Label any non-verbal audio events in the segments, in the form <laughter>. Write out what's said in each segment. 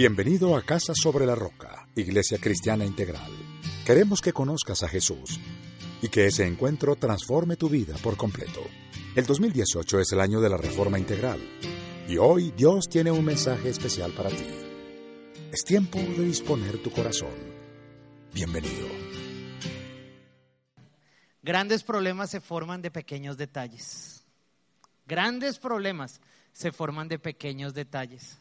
Bienvenido a Casa sobre la Roca, Iglesia Cristiana Integral. Queremos que conozcas a Jesús y que ese encuentro transforme tu vida por completo. El 2018 es el año de la Reforma Integral y hoy Dios tiene un mensaje especial para ti. Es tiempo de disponer tu corazón. Bienvenido. Grandes problemas se forman de pequeños detalles. Grandes problemas se forman de pequeños detalles.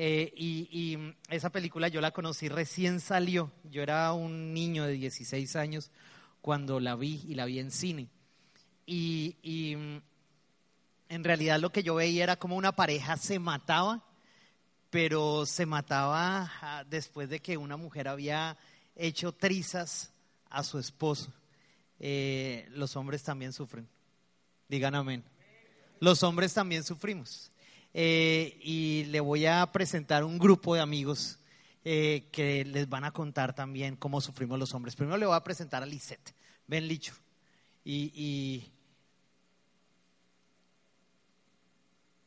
Eh, y, esa película yo la conocí recién salió. Yo era un niño de 16 años cuando la vi y la vi en cine. Y, y en realidad lo que yo veía era como una pareja se mataba, pero se mataba ah, después de que una mujer había hecho trizas a su esposo. Eh, los hombres también sufren. Digan amén. Los hombres también sufrimos. Eh, y le voy a presentar un grupo de amigos eh, que les van a contar también cómo sufrimos los hombres. Primero le voy a presentar a Lisette. Ven, Licho. Y,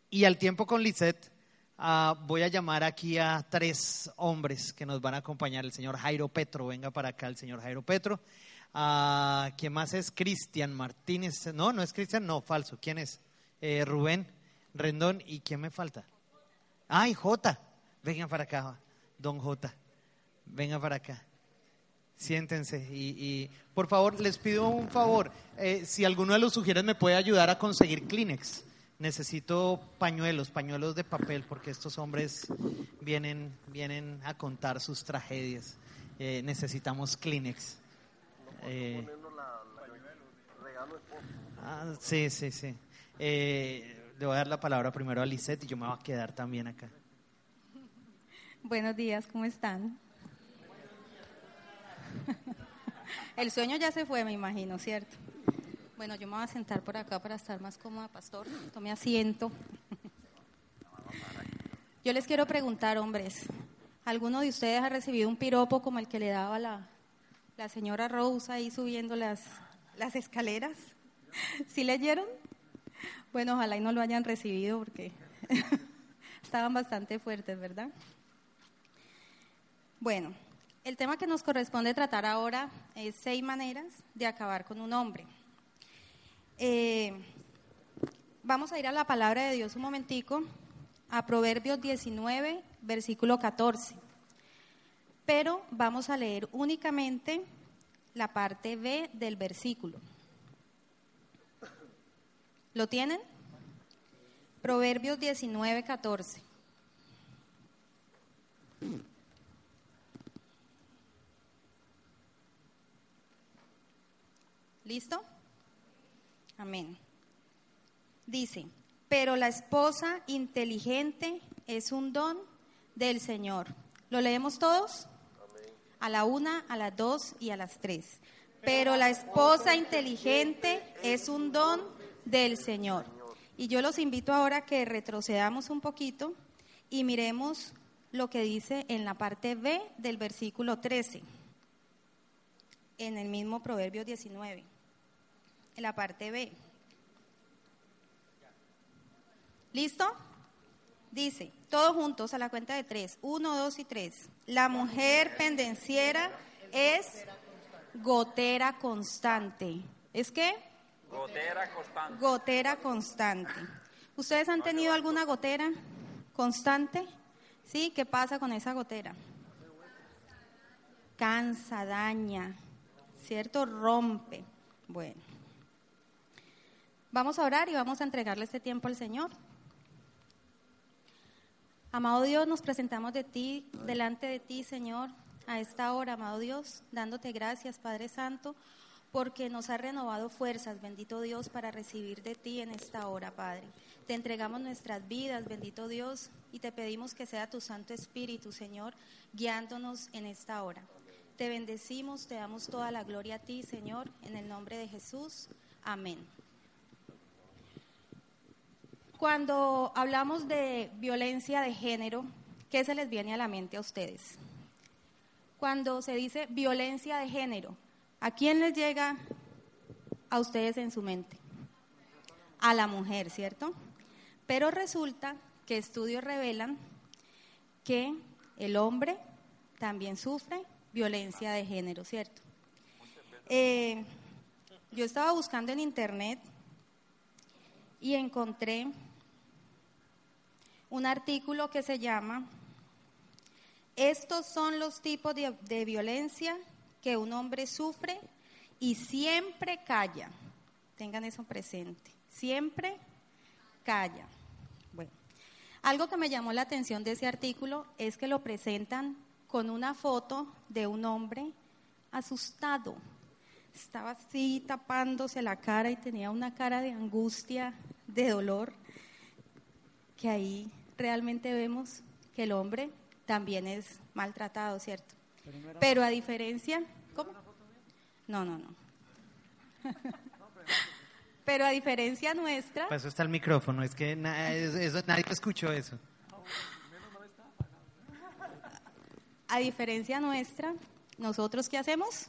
y, al tiempo con Lisette ah, voy a llamar aquí a tres hombres que nos van a acompañar. El señor Jairo Petro, venga para acá el señor Jairo Petro. Uh, ¿Quién más es? Cristian Martínez. No, no es Cristian, no, falso. ¿Quién es? Eh, Rubén. Rendón, ¿y quién me falta? Ay, J. Vengan para acá, don J. Venga para acá. Siéntense y, por favor les pido un favor. Eh, si alguno de los sugieres me puede ayudar a conseguir Kleenex. Necesito pañuelos, pañuelos de papel, porque estos hombres vienen, vienen a contar sus tragedias. Eh, necesitamos Kleenex. Eh, ah, sí, sí, sí. Eh, le voy a dar la palabra primero a Lisette y yo me voy a quedar también acá. Buenos días, ¿cómo están? El sueño ya se fue, me imagino, ¿cierto? Bueno, yo me voy a sentar por acá para estar más cómoda, pastor. Tome asiento. Yo les quiero preguntar, hombres, ¿alguno de ustedes ha recibido un piropo como el que le daba la, la señora Rose ahí subiendo las, las escaleras? ¿Sí leyeron? Bueno, ojalá y no lo hayan recibido porque <laughs> estaban bastante fuertes, ¿verdad? Bueno, el tema que nos corresponde tratar ahora es seis maneras de acabar con un hombre. Eh, vamos a ir a la palabra de Dios un momentico, a Proverbios 19, versículo 14. Pero vamos a leer únicamente la parte B del versículo. ¿Lo tienen? Proverbios 19, 14. ¿Listo? Amén. Dice, pero la esposa inteligente es un don del Señor. ¿Lo leemos todos? A la una, a las dos y a las tres. Pero la esposa inteligente es un don del Señor. Y yo los invito ahora a que retrocedamos un poquito y miremos lo que dice en la parte B del versículo 13, en el mismo Proverbio 19, en la parte B. ¿Listo? Dice, todos juntos a la cuenta de tres, uno, dos y tres. La mujer pendenciera es gotera constante. ¿Es qué? Gotera constante. Gotera constante. ¿Ustedes han tenido alguna gotera constante? ¿Sí? ¿Qué pasa con esa gotera? Cansa, daña, ¿cierto? Rompe. Bueno. Vamos a orar y vamos a entregarle este tiempo al Señor. Amado Dios, nos presentamos de ti, delante de ti, Señor, a esta hora, amado Dios, dándote gracias, Padre Santo, porque nos ha renovado fuerzas, bendito Dios, para recibir de ti en esta hora, Padre. Te entregamos nuestras vidas, bendito Dios, y te pedimos que sea tu Santo Espíritu, Señor, guiándonos en esta hora. Te bendecimos, te damos toda la gloria a ti, Señor, en el nombre de Jesús. Amén. Cuando hablamos de violencia de género, ¿qué se les viene a la mente a ustedes? Cuando se dice violencia de género, ¿a quién les llega a ustedes en su mente? A la mujer, ¿cierto? Pero resulta que estudios revelan que el hombre también sufre violencia de género, ¿cierto? Eh, yo estaba buscando en internet y encontré un artículo que se llama Estos son los tipos de, de violencia que un hombre sufre y siempre calla. Tengan eso presente. Siempre calla. Bueno, algo que me llamó la atención de ese artículo es que lo presentan con una foto de un hombre asustado. Estaba así tapándose la cara y tenía una cara de angustia, de dolor, que ahí realmente vemos que el hombre también es maltratado, ¿cierto? Pero a diferencia, ¿cómo? No, no, no. <laughs> Pero a diferencia nuestra, Para eso está el micrófono, es que na- eso- eso- nadie escuchó eso. a diferencia nuestra, nosotros qué hacemos?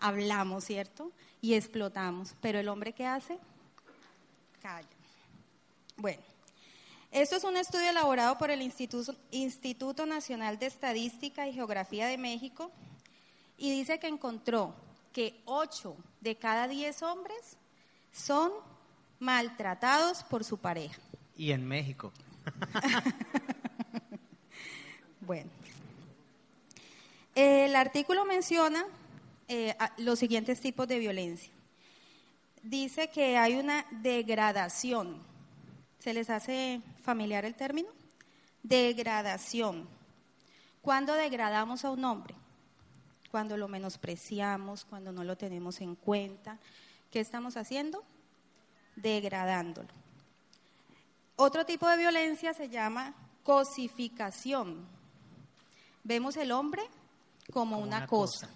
Hablamos, ¿cierto? Y explotamos. Pero el hombre qué hace? Calla. Bueno, esto es un estudio elaborado por el Instituto, Instituto Nacional de Estadística y Geografía de México y dice que encontró que 8 de cada 10 hombres son maltratados por su pareja. Y en México. <laughs> Bueno, el artículo menciona eh, los siguientes tipos de violencia. Dice que hay una degradación. ¿Se les hace familiar el término? Degradación. ¿Cuándo degradamos a un hombre? Cuando lo menospreciamos, cuando no lo tenemos en cuenta. ¿Qué estamos haciendo? Degradándolo. Otro tipo de violencia se llama cosificación. Vemos el hombre como, Como una, una cosa.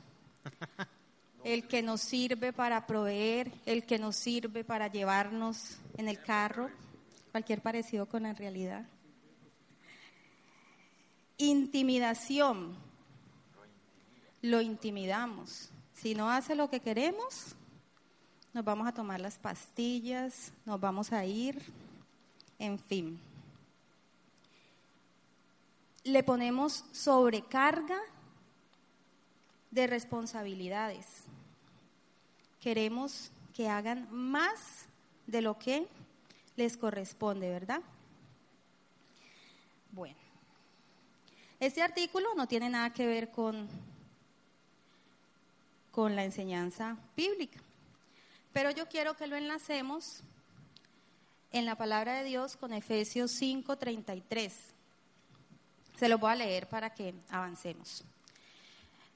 <laughs> El que nos sirve para proveer, el que nos sirve para llevarnos en el carro, cualquier parecido con la realidad. Intimidación. Lo intimidamos. Si no hace lo que queremos, nos vamos a tomar las pastillas, nos vamos a ir, en fin. Le ponemos sobrecarga de responsabilidades. Queremos que hagan más de lo que les corresponde, ¿verdad? Bueno, este artículo no tiene nada que ver con, con la enseñanza bíblica, pero yo quiero que lo enlacemos en la palabra de Dios con Efesios 5:33. Se lo voy a leer para que avancemos.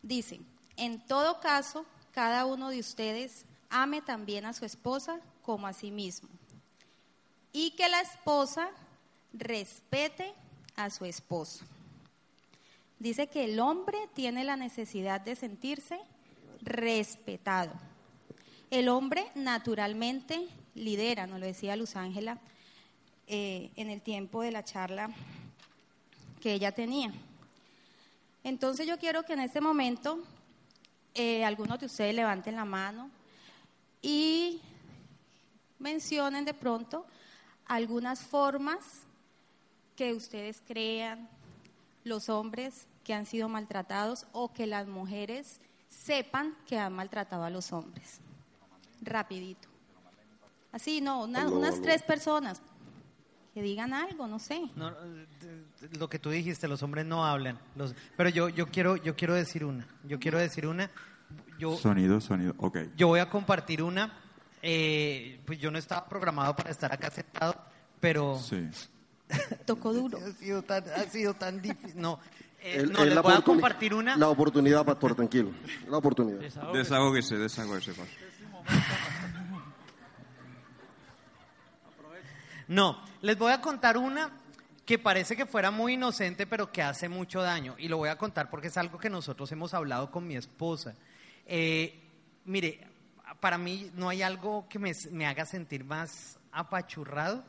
Dice, en todo caso, cada uno de ustedes ame también a su esposa como a sí mismo. Y que la esposa respete a su esposo. Dice que el hombre tiene la necesidad de sentirse respetado. El hombre naturalmente lidera, nos lo decía Luz Ángela eh, en el tiempo de la charla que ella tenía. Entonces yo quiero que en este momento eh, algunos de ustedes levanten la mano y mencionen de pronto algunas formas que ustedes crean los hombres que han sido maltratados o que las mujeres sepan que han maltratado a los hombres. Rapidito. Así, no, una- unas tres personas que digan algo, no sé. No, eh, lo que tú dijiste, los hombres no hablan. Los, pero yo, yo quiero, yo quiero decir una. Yo quiero decir una. Yo, Sonido, sonido, ok. yo voy a compartir una. Eh, pues yo no estaba programado para estar acá sentado, pero Sí. <laughs> Tocó duro. ha sido tan, ha sido tan difícil. No, eh, El- no el- les voy a compartir una. La oportunidad, pastor, tranquilo. La oportunidad. Desahógese, desahógese, pastor. No, les voy a contar una que parece que fuera muy inocente, pero que hace mucho daño. Y lo voy a contar porque es algo que nosotros hemos hablado con mi esposa. Eh, mire, para mí no hay algo que me, me haga sentir más apachurrado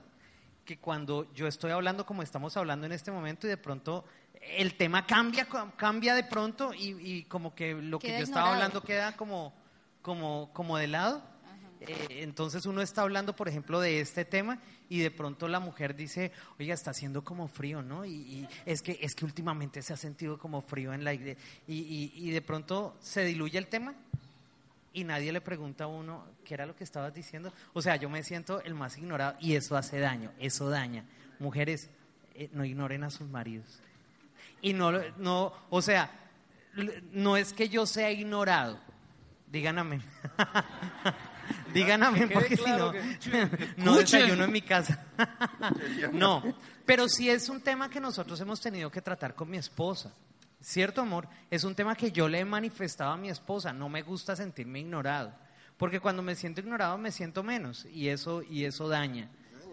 que cuando yo estoy hablando como estamos hablando en este momento y de pronto el tema cambia, cambia de pronto y, y como que lo que yo estaba hablando queda como, como, como de lado. Eh, entonces uno está hablando, por ejemplo, de este tema y de pronto la mujer dice, oiga, está haciendo como frío, ¿no? Y, y es, que, es que últimamente se ha sentido como frío en la iglesia. Y, y- y de pronto se diluye el tema y nadie le pregunta a uno qué era lo que estabas diciendo. O sea, yo me siento el más ignorado y eso hace daño, eso daña. Mujeres, eh, no ignoren a sus maridos. Y no, no, o sea, no es que yo sea ignorado. Digan amén. <laughs> Digan amén, porque si no, <laughs> no desayuno en mi casa. <laughs> no, pero sí es un tema que nosotros hemos tenido que tratar con mi esposa. ¿Cierto, amor? Es un tema que yo le he manifestado a mi esposa. No me gusta sentirme ignorado. Porque cuando me siento ignorado me siento menos y eso, y eso daña.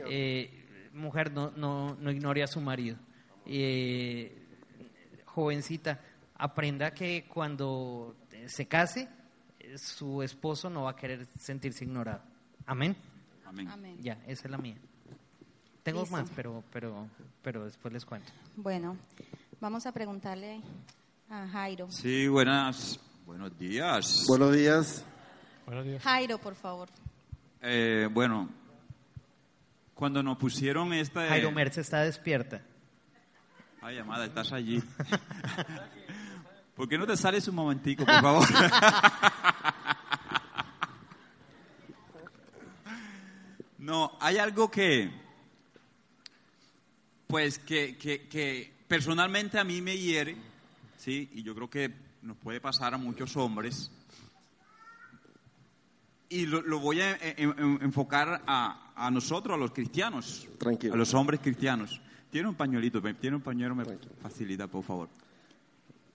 Eh, mujer, no, no, no ignore a su marido. Eh, jovencita, aprenda que cuando se case, su esposo no va a querer sentirse ignorado. Amén. Amén. Amén. Ya, esa es la mía. Tengo Listo. más, pero, pero, pero después les cuento. Bueno, vamos a preguntarle a Jairo. Sí, buenas, buenos días. Buenos días. Buenos días. Jairo, por favor. Eh, bueno, cuando nos pusieron esta... Jairo Merce está despierta. Ay, amada, estás allí. <laughs> ¿Por qué no te sales un momentico, por favor? <laughs> no, hay algo que, pues, que, que, que personalmente a mí me hiere, ¿sí? Y yo creo que nos puede pasar a muchos hombres. Y lo, lo voy a en- en- enfocar a, a nosotros, a los cristianos. Tranquilo. A los hombres cristianos. Tiene un pañuelito, tiene un pañuelo, me facilita, por favor.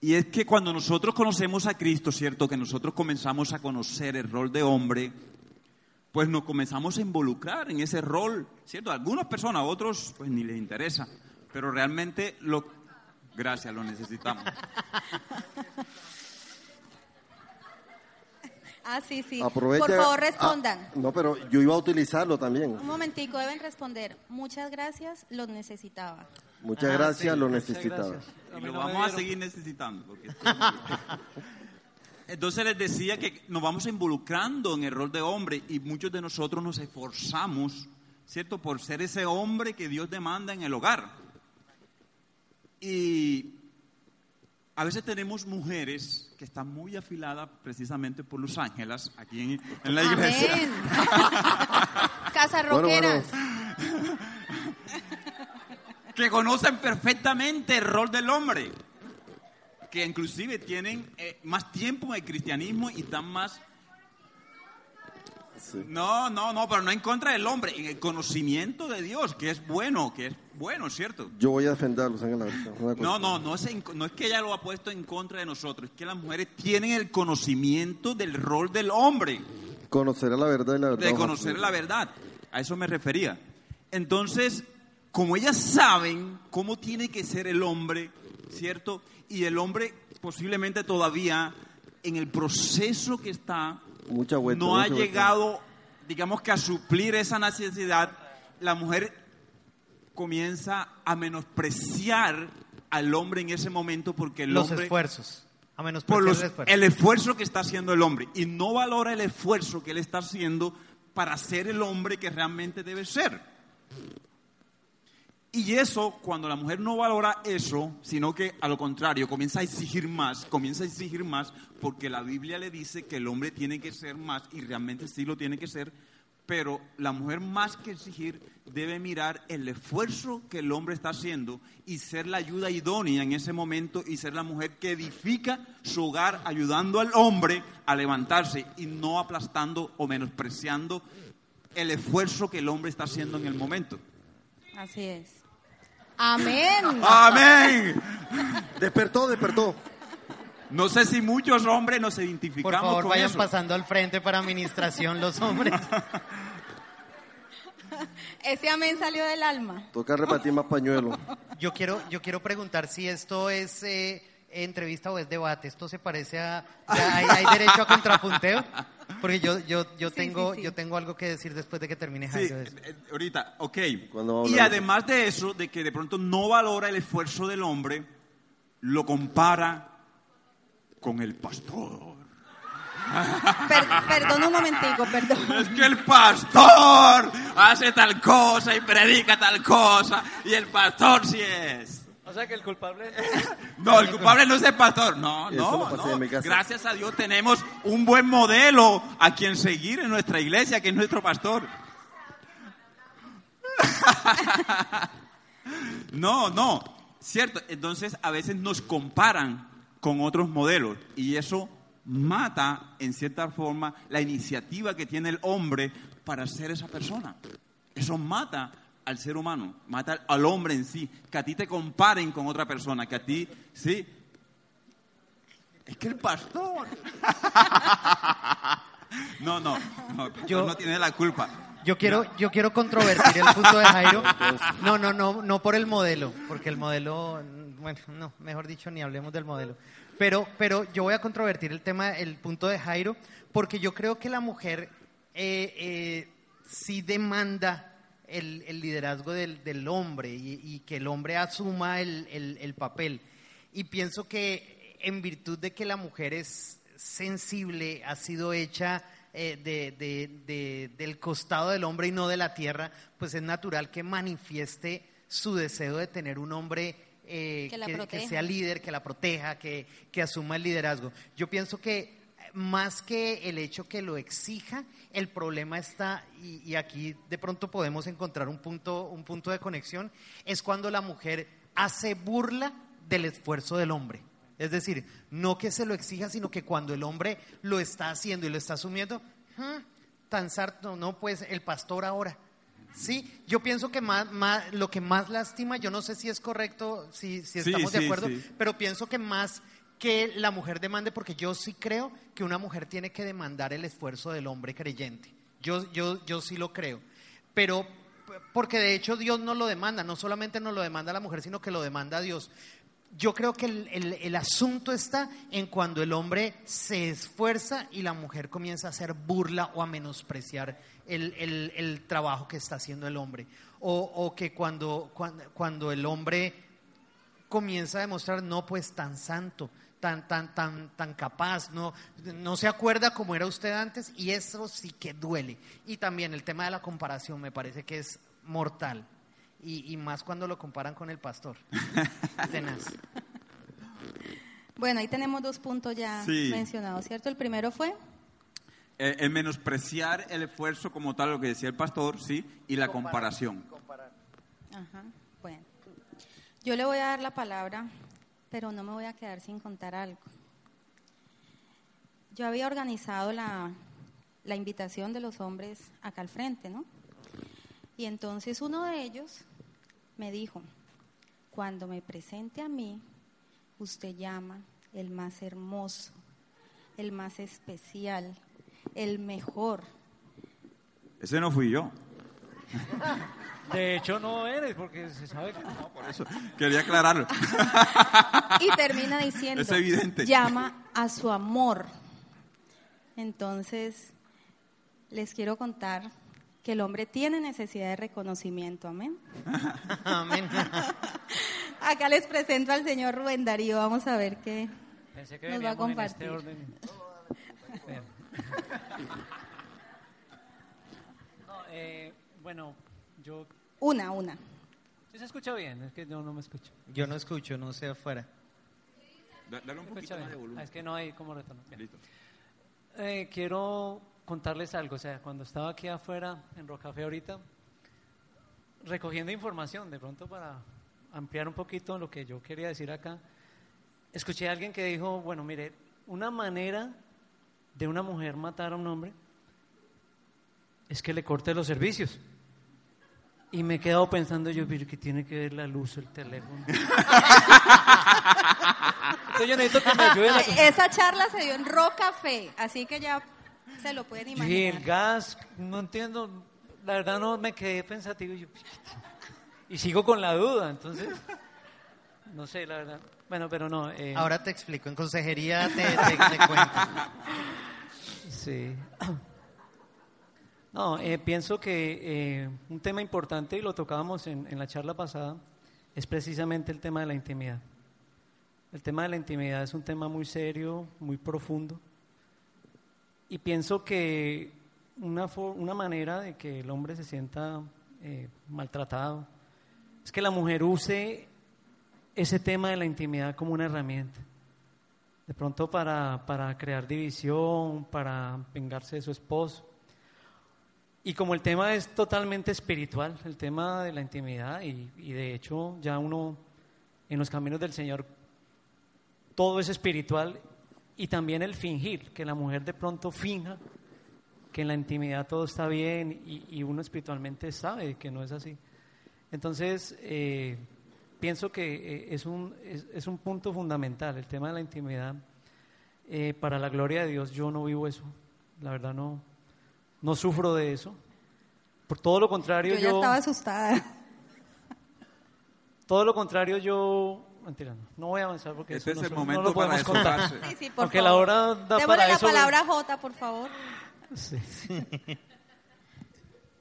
Y es que cuando nosotros conocemos a Cristo, ¿cierto? Que nosotros comenzamos a conocer el rol de hombre, pues nos comenzamos a involucrar en ese rol, ¿cierto? Algunas personas, a otros, pues ni les interesa. Pero realmente lo... Gracias, lo necesitamos. Ah, sí, sí. Aprovecha. Por favor, Ah, respondan. no, pero yo iba a utilizarlo también. Un momentico, deben responder. Muchas gracias, los necesitaba. Muchas Ah, gracias, sí, lo muchas necesitaba. gracias. Y lo vamos a seguir necesitando. porque <laughs> Entonces les decía que nos vamos involucrando en el rol de hombre y muchos de nosotros nos esforzamos, ¿cierto?, por ser ese hombre que Dios demanda en el hogar. Y a veces tenemos mujeres que están muy afiladas precisamente por Los Ángeles, aquí en, en la iglesia. Amén. <laughs> Casa Bueno, bueno. Roqueras. <laughs> que conocen perfectamente el rol del hombre, que inclusive tienen eh, más tiempo en el cristianismo y están más... Sí. No, no, no, pero no en contra del hombre, en el conocimiento de Dios, que es bueno, que es bueno, ¿cierto? Yo voy a defender a Los Ángeles. ahorita, una cosa. No, no, no es, en- no es que ella lo ha puesto en contra de nosotros, es que las mujeres tienen el conocimiento del rol del hombre. Conocer la verdad y la verdad. de conocer la verdad. A eso me refería. Entonces, como ellas saben cómo tiene que ser el hombre, ¿cierto? Y el hombre posiblemente todavía en el proceso que está Mucha vuelta, no ha vuelta. llegado, digamos que a suplir esa necesidad, la mujer comienza a menospreciar al hombre en ese momento porque el Los hombre esfuerzos. A menos por los- el esfuerzo. el esfuerzo que está haciendo el hombre y no valora el esfuerzo que él está haciendo para ser el hombre que realmente debe ser. Y eso, cuando la mujer no valora eso, sino que a lo contrario, comienza a exigir más, comienza a exigir más, porque la Biblia le dice que el hombre tiene que ser más, y realmente sí lo tiene que ser, pero la mujer más que exigir debe mirar el esfuerzo que el hombre está haciendo y ser la ayuda idónea en ese momento y ser la mujer que edifica su hogar ayudando al hombre a levantarse y no aplastando o menospreciando el esfuerzo que el hombre está haciendo en el momento. Así es. Amén. Amén. <laughs> Despertó, despertó. No sé si muchos hombres nos Por identificamos favor, con vayan eso. pasando al frente para administración los hombres. <laughs> Ese amén salió del alma. Toca repartir más pañuelos. Yo quiero, yo quiero preguntar si esto es eh, entrevista o es debate. ¿Esto se parece a... <laughs> ¿hay, hay derecho a contrapunteo? Porque yo, yo, yo, Sí, tengo, sí, sí. yo tengo algo que decir después de que termine Jairo. eso. eh, ahorita, ok. Y además de eso, de que de pronto no valora el esfuerzo del hombre, lo compara con el pastor. Per- perdón un momentico, perdón. Es que el pastor hace tal cosa y predica tal cosa, y el pastor sí es. O sea que el culpable. <laughs> No, el culpable no es el pastor. No, no, no. Gracias a Dios tenemos un buen modelo a quien seguir en nuestra iglesia, que es nuestro pastor. <laughs> No, no, cierto. Entonces a veces nos comparan con otros modelos y eso mata en cierta forma la iniciativa que tiene el hombre para ser esa persona. Eso mata al ser humano, mata al hombre en sí, que a ti te comparen con otra persona, que a ti, sí. Es que el pastor. <laughs> No, no, no, el pastor Yo- no tiene la culpa. Yo quiero, yo quiero controvertir el punto de Jairo. <laughs> No, no, no, no por el modelo, porque el modelo, bueno, no, mejor dicho, ni hablemos del modelo. Pero, pero yo voy a controvertir el tema, el punto de Jairo, porque yo creo que la mujer eh, eh, sí demanda el, el liderazgo del, del hombre y, y que el hombre asuma el, el- el papel. Y pienso que en virtud de que la mujer es sensible, ha sido hecha eh, de- de- de- del costado del hombre y no de la tierra, pues es natural que manifieste su deseo de tener un hombre eh, Que que, proteja. sea líder, que la proteja, que, que asuma el liderazgo. Yo pienso que más que el hecho que lo exija, el problema está, y, y aquí de pronto podemos encontrar un punto, un punto de conexión, es cuando la mujer hace burla del esfuerzo del hombre. Es decir, no que se lo exija, sino que cuando el hombre lo está haciendo y lo está asumiendo, "Ah, tan sarto, no, pues el pastor ahora. Sí, yo pienso que más, más- lo que más lastima, yo no sé si es correcto, si, si Sí, estamos de sí, acuerdo, sí. pero pienso que más que la mujer demande, porque yo sí creo que una mujer tiene que demandar el esfuerzo del hombre creyente. Yo, yo, yo sí lo creo. Pero porque de hecho Dios no lo demanda, no solamente nos lo demanda la mujer, sino que lo demanda Dios. Yo creo que el, el- asunto está en cuando el hombre se esfuerza y la mujer comienza a hacer burla o a menospreciar el, el- el trabajo que está haciendo el hombre. O, o que cuando, cuando, cuando el hombre comienza a demostrar, no, pues tan santo, tan, tan, tan, tan capaz, no, no se acuerda como era usted antes y eso sí que duele. Y también el tema de la comparación me parece que es mortal. Y, y más cuando lo comparan con el pastor. <laughs> Tenaz. Bueno, ahí tenemos dos puntos ya Sí. mencionados, ¿cierto? El primero fue Eh, el menospreciar el esfuerzo como tal, lo que decía el pastor, sí, y la comparación. Ajá, bueno. Yo le voy a dar la palabra, pero no me voy a quedar sin contar algo. Yo había organizado la, la invitación de los hombres acá al frente, ¿no? Y entonces uno de ellos me dijo, cuando me presente a mí, usted llama el más hermoso, el más especial, el mejor. Ese no fui yo. De hecho, no eres, porque se sabe que. Por eso quería aclararlo. Y termina diciendo, Es evidente. llama a su amor. Entonces, les quiero contar que el hombre tiene necesidad de reconocimiento, amén. <laughs> Amén. Acá les presento al señor Rubén Darío, vamos a ver qué Pensé que nos va a en este compartir. orden. <laughs> No, eh, bueno, yo. Una, una. ¿Sí se escucha bien? Es que yo no me escucho. Yo no escucho, no sé afuera. Da- Dale un ¿Se poquito más de bien? Ah, volumen. es que no hay como retorno. Listo. Eh, quiero contarles algo. O sea, cuando estaba aquí afuera en Rocafé ahorita, recogiendo información, de pronto para ampliar un poquito lo que yo quería decir acá, escuché a alguien que dijo, bueno, mire, una manera de una mujer matar a un hombre es que le corte los servicios. Y me he quedado pensando yo, pero ¿qué tiene que ver la luz, el teléfono? Entonces yo necesito que me ayuden a... Esa charla se dio en Rocafé, así que ya se lo pueden Y imaginar. el gas, no entiendo, la verdad no me quedé pensativo y, yo, y sigo con la duda, entonces, no sé, la verdad. Bueno, pero no. eh, Ahora te explico, en consejería te, te- te cuento. Sí. No, eh, pienso que eh, un tema importante, y lo tocábamos en, en la charla pasada, es precisamente el tema de la intimidad. El tema de la intimidad es un tema muy serio, muy profundo. Y pienso que una, una manera de que el hombre se sienta eh, maltratado es que la mujer use ese tema de la intimidad como una herramienta. De pronto para, para crear división, para vengarse de su esposo. Y como el tema es totalmente espiritual, el tema de la intimidad, y, y de hecho ya uno en los caminos del Señor, todo es espiritual, y también el fingir, que la mujer de pronto finja que en la intimidad todo está bien y, y uno espiritualmente sabe que no es así. Entonces, eh, pienso que eh, es, un, es, es un punto fundamental, el tema de la intimidad. Eh, para la gloria de Dios, yo no vivo eso, la verdad no, no sufro de eso. Por todo lo contrario, Yo yo, ya estaba asustada. <laughs> todo lo contrario, yo, mentira, no, no voy a avanzar porque Este eso es no, el no momento lo para podemos contar. desahogarse. Sí, sí, por la favor. hora da Démosle para la eso. palabra a Jota, por favor. Sí. <laughs>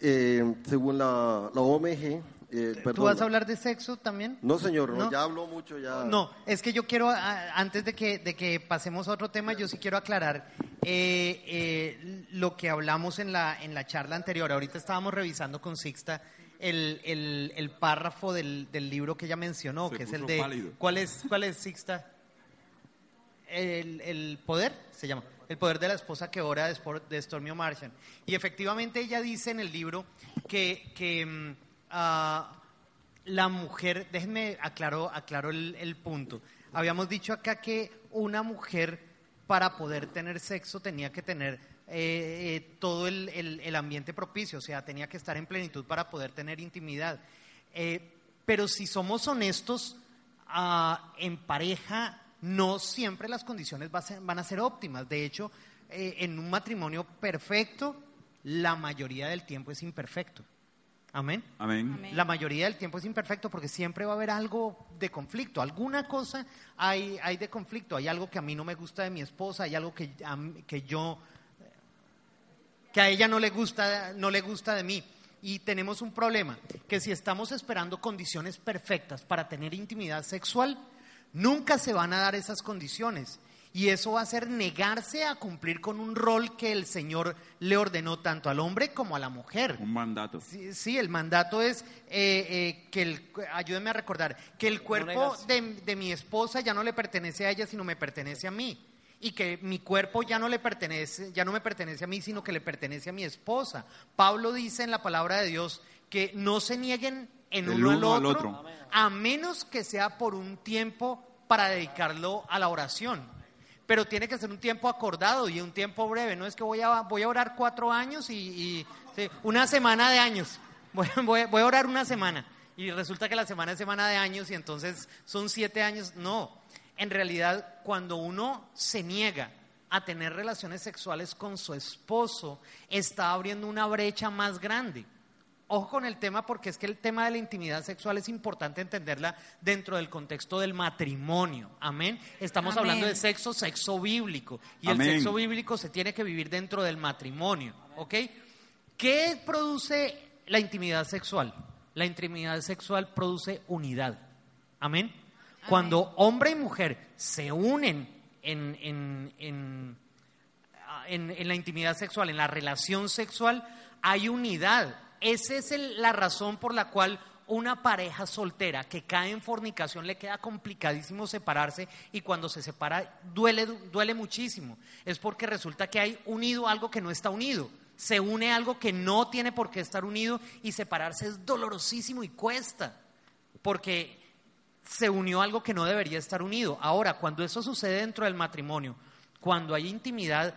Eh, según la, la OMG, eh, ¿Tú vas a hablar de sexo también? No, señor, no, ¿No? ya habló mucho, ya. No, es que yo quiero, antes de que, de que pasemos a otro tema, yo sí quiero aclarar eh, eh, lo que hablamos en la, en la charla anterior. Ahorita estábamos revisando con Sixta el, el, el párrafo del, del libro que ella mencionó, Se que es el de... pálido. ¿Cuál es, cuál es Sixta? El, el poder, se llama. El poder de la esposa que ora de, Stormy Martian. Y efectivamente ella dice en el libro que, que mm, ah, la mujer, déjenme aclaro, aclaro el, el punto. Habíamos dicho acá que una mujer para poder tener sexo tenía que tener eh, eh, todo el, ambiente propicio, o sea, tenía que estar en plenitud para poder tener intimidad. Eh, pero si somos honestos, ah, en pareja no siempre las condiciones van a ser óptimas. De hecho, en un matrimonio perfecto, la mayoría del tiempo es imperfecto. Amén. Amén. Amén. La mayoría del tiempo es imperfecto porque siempre va a haber algo de conflicto. Alguna cosa hay, hay de conflicto. Hay algo que a mí no me gusta de mi esposa, hay algo que, a que yo que a ella no le gusta, no le gusta de mí. Y tenemos un problema, que si estamos esperando condiciones perfectas para tener intimidad sexual, nunca se van a dar esas condiciones. Y eso va a ser negarse a cumplir con un rol que el Señor le ordenó tanto al hombre como a la mujer. Un mandato. Sí, sí, el mandato es eh, eh, que el, ayúdenme a recordar, que el cuerpo de, de mi esposa ya no le pertenece a ella, sino me pertenece a mí. Y que mi cuerpo ya no le pertenece, ya no me pertenece a mí, sino que le pertenece a mi esposa. Pablo dice en la palabra de Dios que no se nieguen en uno, uno al otro. a menos que sea por un tiempo para dedicarlo a la oración. Pero tiene que ser un tiempo acordado y un tiempo breve. No es que voy a, voy a orar cuatro años y, una semana de años. <laughs> Voy- voy a orar una semana. Y resulta que la semana es semana de años y entonces son siete años. No. En realidad, cuando uno se niega a tener relaciones sexuales con su esposo, está abriendo una brecha más grande. Ojo con el tema porque es que el tema de la intimidad sexual es importante entenderla dentro del contexto del matrimonio. Amén. Estamos Amén. hablando de sexo, sexo bíblico. Y Amén. el sexo bíblico se tiene que vivir dentro del matrimonio. ¿Ok? ¿Qué produce la intimidad sexual? La intimidad sexual produce unidad. Amén. Cuando hombre y mujer se unen en, en- en- ah, en- en la intimidad sexual, en la relación sexual, hay unidad. Esa es la razón por la cual una pareja soltera que cae en fornicación le queda complicadísimo separarse y cuando se separa duele, duele muchísimo. Es porque resulta que hay unido algo que no está unido. Se une algo que no tiene por qué estar unido y separarse es dolorosísimo y cuesta. Porque se unió algo que no debería estar unido. Ahora, cuando eso sucede dentro del matrimonio, cuando hay intimidad,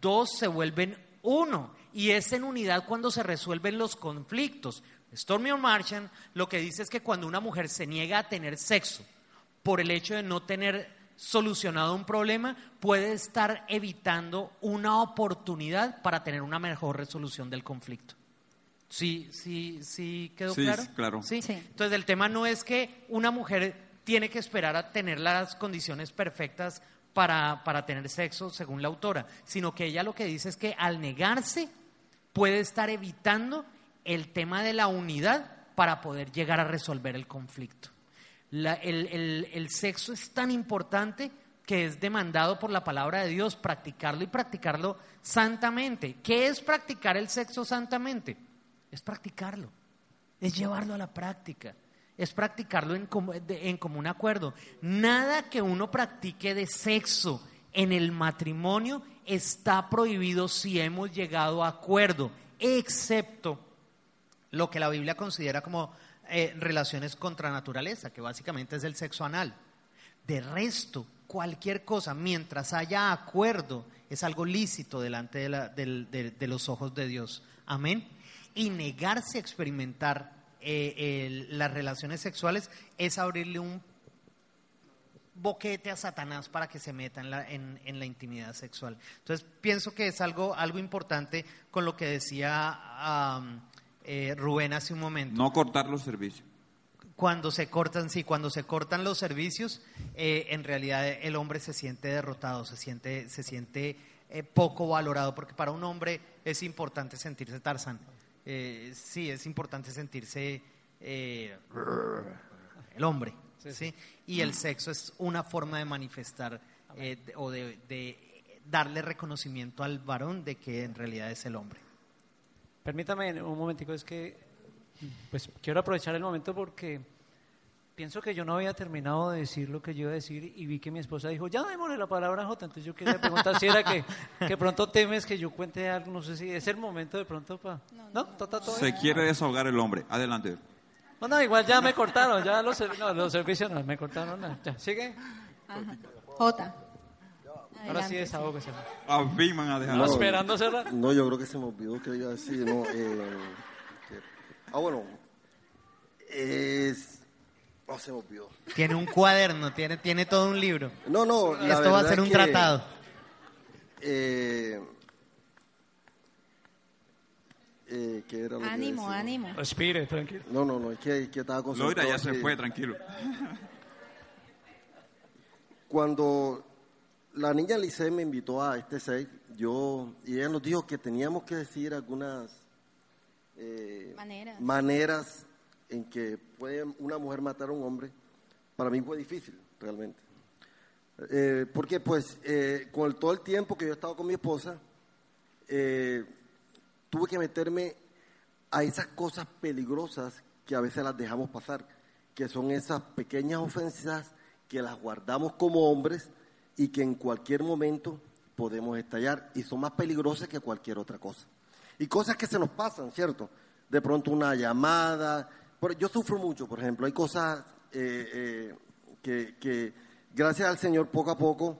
dos se vuelven uno. Y es en unidad cuando se resuelven los conflictos. Stormy Marchand lo que dice es que cuando una mujer se niega a tener sexo por el hecho de no tener solucionado un problema, puede estar evitando una oportunidad para tener una mejor resolución del conflicto. ¿Sí, sí, sí quedó Sí, claro? sí, claro. ¿Sí? Sí. Entonces el tema no es que una mujer tiene que esperar a tener las condiciones perfectas para, para tener sexo, según la autora, sino que ella lo que dice es que al negarse puede estar evitando el tema de la unidad para poder llegar a resolver el conflicto. El, sexo es tan importante que es demandado por la palabra de Dios practicarlo y practicarlo santamente. ¿Qué es practicar el sexo santamente? Es practicarlo, es llevarlo a la práctica, es practicarlo en, com- en común acuerdo. Nada que uno practique de sexo en el matrimonio está prohibido si hemos llegado a acuerdo, excepto lo que la Biblia considera como eh, relaciones contra naturaleza, que básicamente es el sexo anal. De resto, cualquier cosa, mientras haya acuerdo, es algo lícito delante de, los ojos de Dios. Amén. Y negarse a experimentar eh, las relaciones sexuales es abrirle un boquete a Satanás para que se meta en la, en, en la intimidad sexual. Entonces, pienso que es algo, algo importante con lo que decía eh, Rubén hace un momento No cortar los servicios. cuando se cortan, sí, cuando se cortan los servicios, eh, en realidad el hombre se siente derrotado, se siente, se siente eh, poco valorado, porque para un hombre es importante sentirse Tarzán. Eh, sí, es importante sentirse eh, el hombre, ¿sí? Y el sexo es una forma de manifestar eh, de- o de, de darle reconocimiento al varón de que en realidad es el hombre. Permítame un momentico, es que pues quiero aprovechar el momento porque pienso que yo no había terminado de decir lo que yo iba a decir y vi que mi esposa dijo, ya démosle la palabra a Jota, entonces yo quería preguntar si era que, <laughs> que pronto temes que yo cuente algo, no sé si es el momento de pronto para... ¿No? ¿Tota todo Se quiere desahogar el hombre. Adelante. No, no, igual ya me cortaron, ya los, ser- no, los <laughs> servicios no, me cortaron, no, ya, sigue. Ajá. Jota. Ahora sí desahógese. A fin van a. No, esperando cerrar. No, yo creo que se me olvidó que iba a decir. No, eh, que- ah, bueno. Es, no, se me olvidó. Tiene un cuaderno, tiene, tiene todo un libro. No, no. la Esto va a verdad ser un que, tratado. Eh, eh, ¿qué era lo que Ánimo, decía? ánimo. Respire, tranquilo. No, no, no, es que, que estaba concentrado. Loira ya se que fue, tranquilo. <laughs> Cuando la niña Lice me invitó a este set, yo, y ella nos dijo que teníamos que decir algunas eh, Maneras. maneras en que puede una mujer matar a un hombre, para mí fue difícil, realmente. Eh, porque pues eh, con el- todo el tiempo que yo he estado con mi esposa, eh, tuve que meterme a esas cosas peligrosas que a veces las dejamos pasar, que son esas pequeñas ofensas que las guardamos como hombres y que en cualquier momento podemos estallar y son más peligrosas que cualquier otra cosa. Y cosas que se nos pasan, ¿cierto? De pronto una llamada. Yo sufro mucho, por ejemplo, hay cosas eh, eh, que, gracias al Señor, poco a poco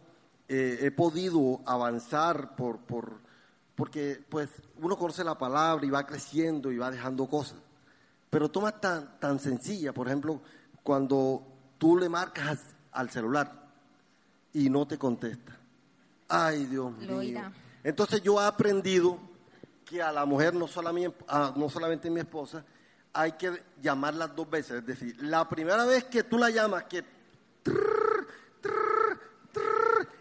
eh, he podido avanzar por, porque pues uno conoce la palabra y va creciendo y va dejando cosas. Pero toma tan, tan sencilla, por ejemplo, cuando tú le marcas al celular y no te contesta. Ay, Dios mío. Entonces yo he aprendido que a la mujer, no solamente, a- no solamente mi esposa, hay que llamarla dos veces. Es decir, la primera vez que tú la llamas, que... trrr, trrr,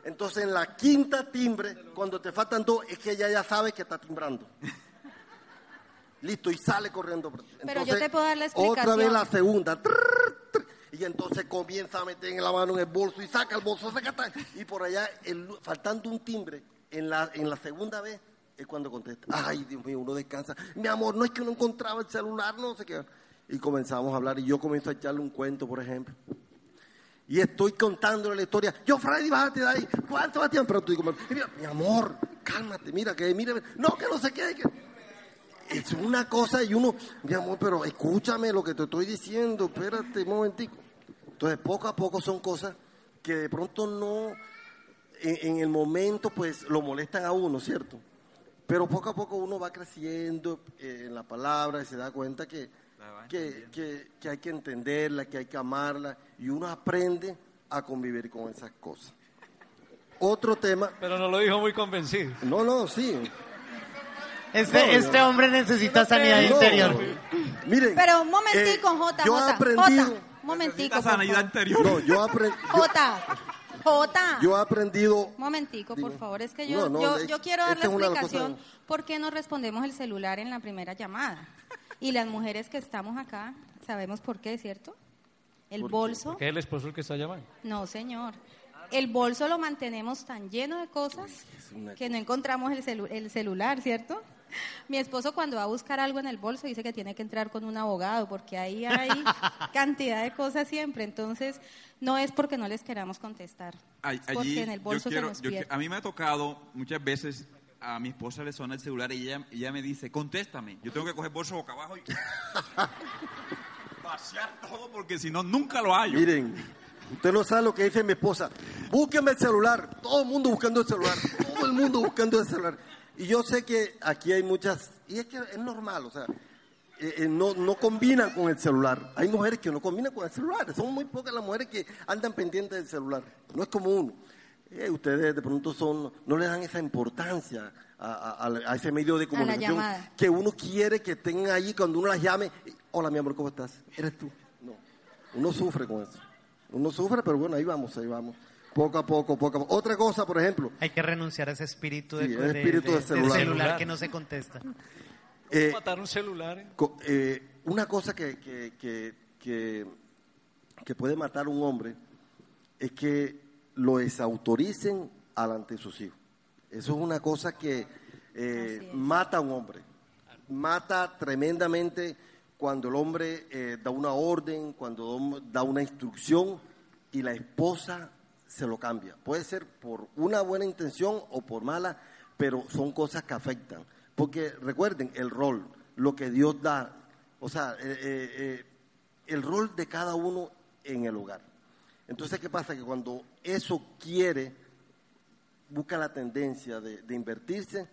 entonces en la quinta timbre, cuando te faltan dos, es que ella ya sabe que está timbrando. <laughs> Listo, y sale corriendo. Pero yo te puedo dar la Otra vez explicación. la segunda. y entonces comienza a meter en la mano en el bolso y saca el bolso, saca, y por allá, el- faltando un timbre, en la, en la segunda vez es cuando contesta. Ay, Dios mío, uno descansa. Mi amor, no es que uno encontraba el celular, no sé qué. Y comenzamos a hablar y yo comienzo a echarle un cuento, por ejemplo. Y estoy contándole la historia. Yo, Freddy, bájate de ahí. ¿Cuánto va tiempo? Pero tú digo, mira, mi amor, cálmate, mira, que mira, no, que no sé qué. es una cosa y uno, mi amor, pero escúchame lo que te estoy diciendo, espérate un momentico. Entonces, poco a poco son cosas que de pronto no, en, en el momento, pues lo molestan a uno, ¿cierto? Pero poco a poco uno va creciendo eh, en la palabra y se da cuenta que, que, que- que hay que entenderla, que hay que amarla, y uno aprende a convivir con esas cosas. Otro tema, Pero no lo dijo muy convencido. no, no, sí. Este, No, este hombre necesita sanidad No, interior. Miren. Pero un momentico, eh, Jota, Yo he Jota, aprendido. Jota, un momentico, sanidad favor. interior. No, yo he aprendido. Jota, Jota. Yo he aprendido. Un momentico, por favor. Es que yo, No, no, yo, yo quiero dar la explicación por qué no respondemos el celular en la primera llamada. Y las mujeres que estamos acá sabemos por qué, ¿cierto? El bolso. ¿Qué es el esposo el que está llamando? No, señor. El bolso lo mantenemos tan lleno de cosas que no encontramos el, celu- el celular, ¿cierto? Mi esposo cuando va a buscar algo en el bolso dice que tiene que entrar con un abogado porque ahí hay <laughs> cantidad de cosas siempre. Entonces, no es porque no les queramos contestar. Ay- es porque allí en el yo bolso quiero- se nos yo a mí me ha tocado muchas veces a mi esposa le suena el celular y ella, me dice, contéstame. Yo tengo que coger bolso boca abajo y <laughs> vaciar todo porque si no, nunca lo hallo. Miren, usted no sabe lo que dice mi esposa. Búsqueme el celular. Todo el mundo buscando el celular. Todo el mundo buscando el celular. Y yo sé que aquí hay muchas. Y es que es normal, o sea. eh, eh, no, no combinan con el celular. Hay mujeres que no combinan con el celular. Son muy pocas las mujeres que andan pendientes del celular. No es como uno. Eh, ustedes de pronto son, no le dan esa importancia a, a- a- a ese medio de comunicación que uno quiere que estén ahí cuando uno las llame. Hola, mi amor, ¿cómo estás? ¿Eres tú? No. Uno sufre con eso. Uno sufre, pero bueno, ahí vamos, ahí vamos. Poco a poco, poco a poco. Otra cosa, por ejemplo, Hay que renunciar a ese espíritu, de, Sí, de- espíritu de- de celular. del celular que no se contesta. <laughs> eh, Matar un celular. ¿eh? eh, una cosa que, que, que, que, que puede matar a un hombre es que lo desautoricen alante de sus hijos. Eso es una cosa que eh, mata a un hombre. Mata tremendamente cuando el hombre eh, da una orden, cuando da una instrucción y la esposa se lo cambia. Puede ser por una buena intención o por mala, pero son cosas que afectan. Porque recuerden el rol, lo que Dios da, o sea, eh, el rol de cada uno en el hogar. Entonces, ¿qué pasa? Que cuando eso quiere, busca la tendencia de, de invertirse,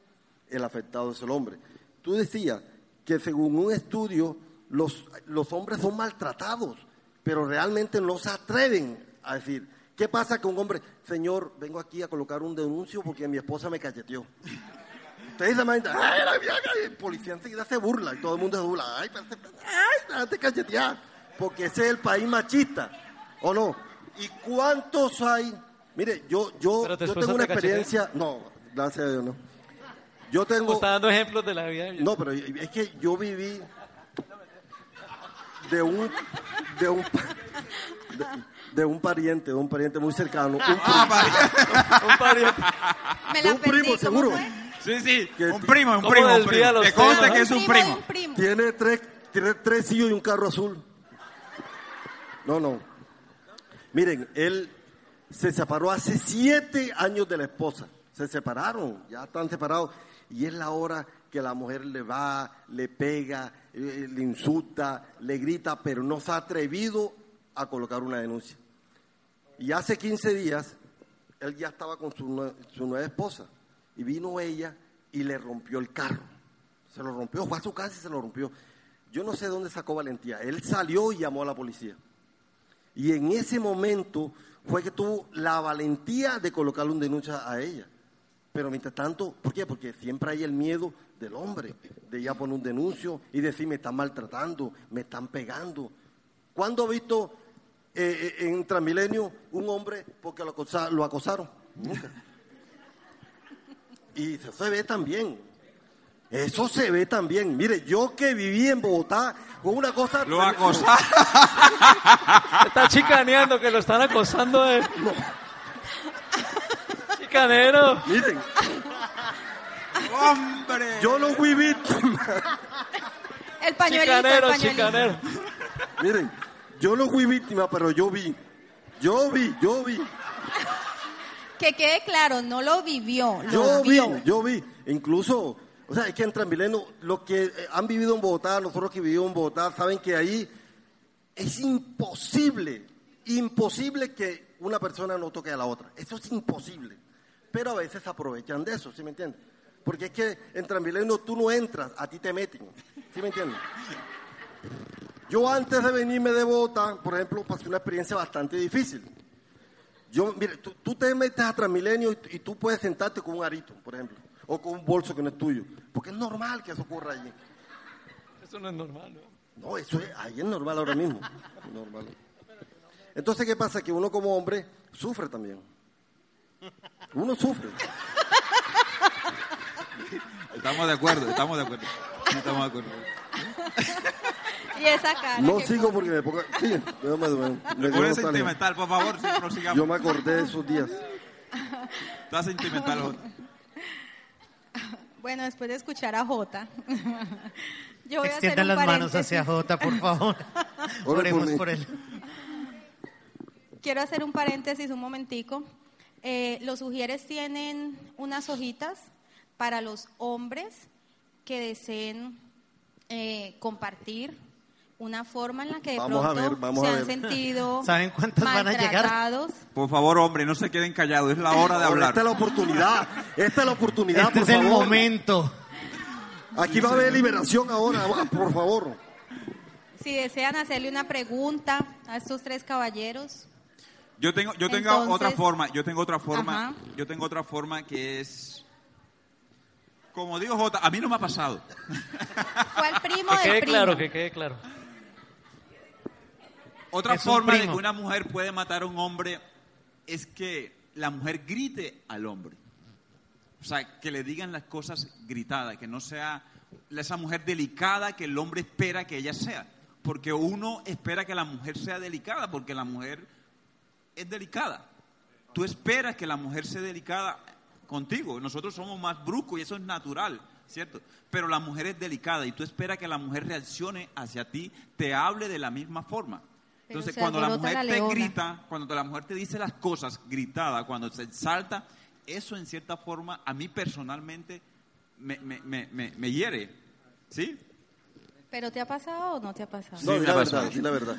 el afectado es el hombre. Tú decías que según un estudio, los, los hombres son maltratados, pero realmente no se atreven a decir, ¿qué pasa con un hombre? Señor, vengo aquí a colocar un denuncio porque mi esposa me cacheteó. Ustedes se imaginan, ¡ay, la vieja! El policía enseguida se burla y todo el mundo se burla. ¡Ay, pero ay, cachetear! Porque ese es el país machista, ¿o no? ¿Y cuántos hay? Mire, yo, yo, ¿Pero tu yo tengo una te experiencia. No, gracias a Dios, no. Yo tengo. está dando ejemplos de la vida. No, pero es que yo viví de un. de un. de, de un pariente, de un pariente muy cercano. Un primo, <laughs> Un pariente. Me de la un perdí, primo, ¿cómo seguro. fue? Sí, sí, Que- un primo, un ¿Cómo primo, un primo. los Que conste temas? que es un primo. un primo. Tiene tres, tiene tres hijos y un carro azul. No, no. Miren, él se separó hace siete años de la esposa. Se separaron, ya están separados. Y es la hora que la mujer le va, le pega, eh, le insulta, le grita, pero no se ha atrevido a colocar una denuncia. Y hace 15 días, él ya estaba con su, su nueva esposa. Y vino ella y le rompió el carro. Se lo rompió, fue a su casa y se lo rompió. Yo no sé dónde sacó valentía. Él salió y llamó a la policía. Y en ese momento fue que tuvo la valentía de colocarle un denuncia a ella. Pero mientras tanto, ¿por qué? Porque siempre hay el miedo del hombre, de ya poner un denuncio y decir, me están maltratando, me están pegando. ¿Cuándo ha visto eh, eh, en Transmilenio un hombre porque lo, acosa- lo acosaron? Nunca. Y se ve también. Eso se ve también. Mire, yo que viví en Bogotá con una cosa... Lo acosaron. <laughs> Está chicaneando que lo están acosando. eh. Chicanero. Miren, ¡Hombre! yo no fui víctima. El pañuelito, Chicanero, el pañuelito. chicanero. Miren, yo no fui víctima, pero yo vi. Yo vi, yo vi. Que quede claro, no lo vivió, lo Yo vi, yo vi. Incluso, o sea, es que en Transmilenio, los que eh, han vivido en Bogotá, nosotros que vivimos en Bogotá, saben que ahí es imposible, imposible que una persona no toque a la otra. Eso es imposible. Pero a veces aprovechan de eso, ¿sí me entiendes? Porque es que en Transmilenio tú no entras, a ti te meten. ¿Sí me entiendes? Yo antes de venirme de Bogotá, por ejemplo, pasé una experiencia bastante difícil. Yo, mire, tú, tú te metes a Transmilenio y, y tú puedes sentarte con un arito, por ejemplo, o con un bolso que no es tuyo, porque es normal que eso ocurra allí. Eso no es normal, ¿no? No, eso es, ahí es normal ahora mismo. Normal. Entonces, ¿qué pasa? Que uno como hombre sufre también. Uno sufre. Estamos de acuerdo, estamos de acuerdo. Estamos de acuerdo. Y esa cara. No sigo porque me pongo... Sí, me, me, me sentimental, por favor, sí, prosigamos. Yo me acordé de esos días. Estás sentimental. <laughs> Bueno, después de escuchar a Jota, <laughs> yo voy a hacer un las manos hacia Jota, por favor. Por <laughs> Oremos por él. Quiero hacer un paréntesis un momentico. Eh, los ujieres tienen unas hojitas para los hombres que deseen eh, compartir una forma en la que de Vamos a pronto ver, vamos se a han sentido <laughs> ¿Saben cuántas van a llegar? maltratados. Por favor, hombre, no se queden callados. Es la hora de hablar. esta es la oportunidad. Esta es la oportunidad, Este por es el momento. Aquí va a haber liberación ahora, por favor. Si desean hacerle una pregunta a estos tres caballeros, Yo tengo, yo tengo Entonces- otra forma, yo tengo otra forma, Ajá. yo tengo otra forma que es, como digo Jota, a mí no me ha pasado. fue el primo Que del quede primo. claro, que quede claro. Otra Es forma de que una mujer puede matar a un hombre es que la mujer grite al hombre. O sea, que le digan las cosas gritadas, que no sea esa mujer delicada que el hombre espera que ella sea. Porque uno espera que la mujer sea delicada, porque la mujer es delicada. Tú esperas que la mujer sea delicada contigo. Nosotros somos más bruscos y eso es natural, ¿cierto? Pero la mujer es delicada y tú esperas que la mujer reaccione hacia ti, te hable de la misma forma. Pero Entonces, cuando la mujer la te grita, cuando la mujer te dice las cosas gritada, cuando se exalta, eso en cierta forma a mí personalmente me, me, me, me, me hiere. ¿Sí? ¿Pero te ha pasado o no te ha pasado? No, me di ha la pasado. verdad, di la verdad.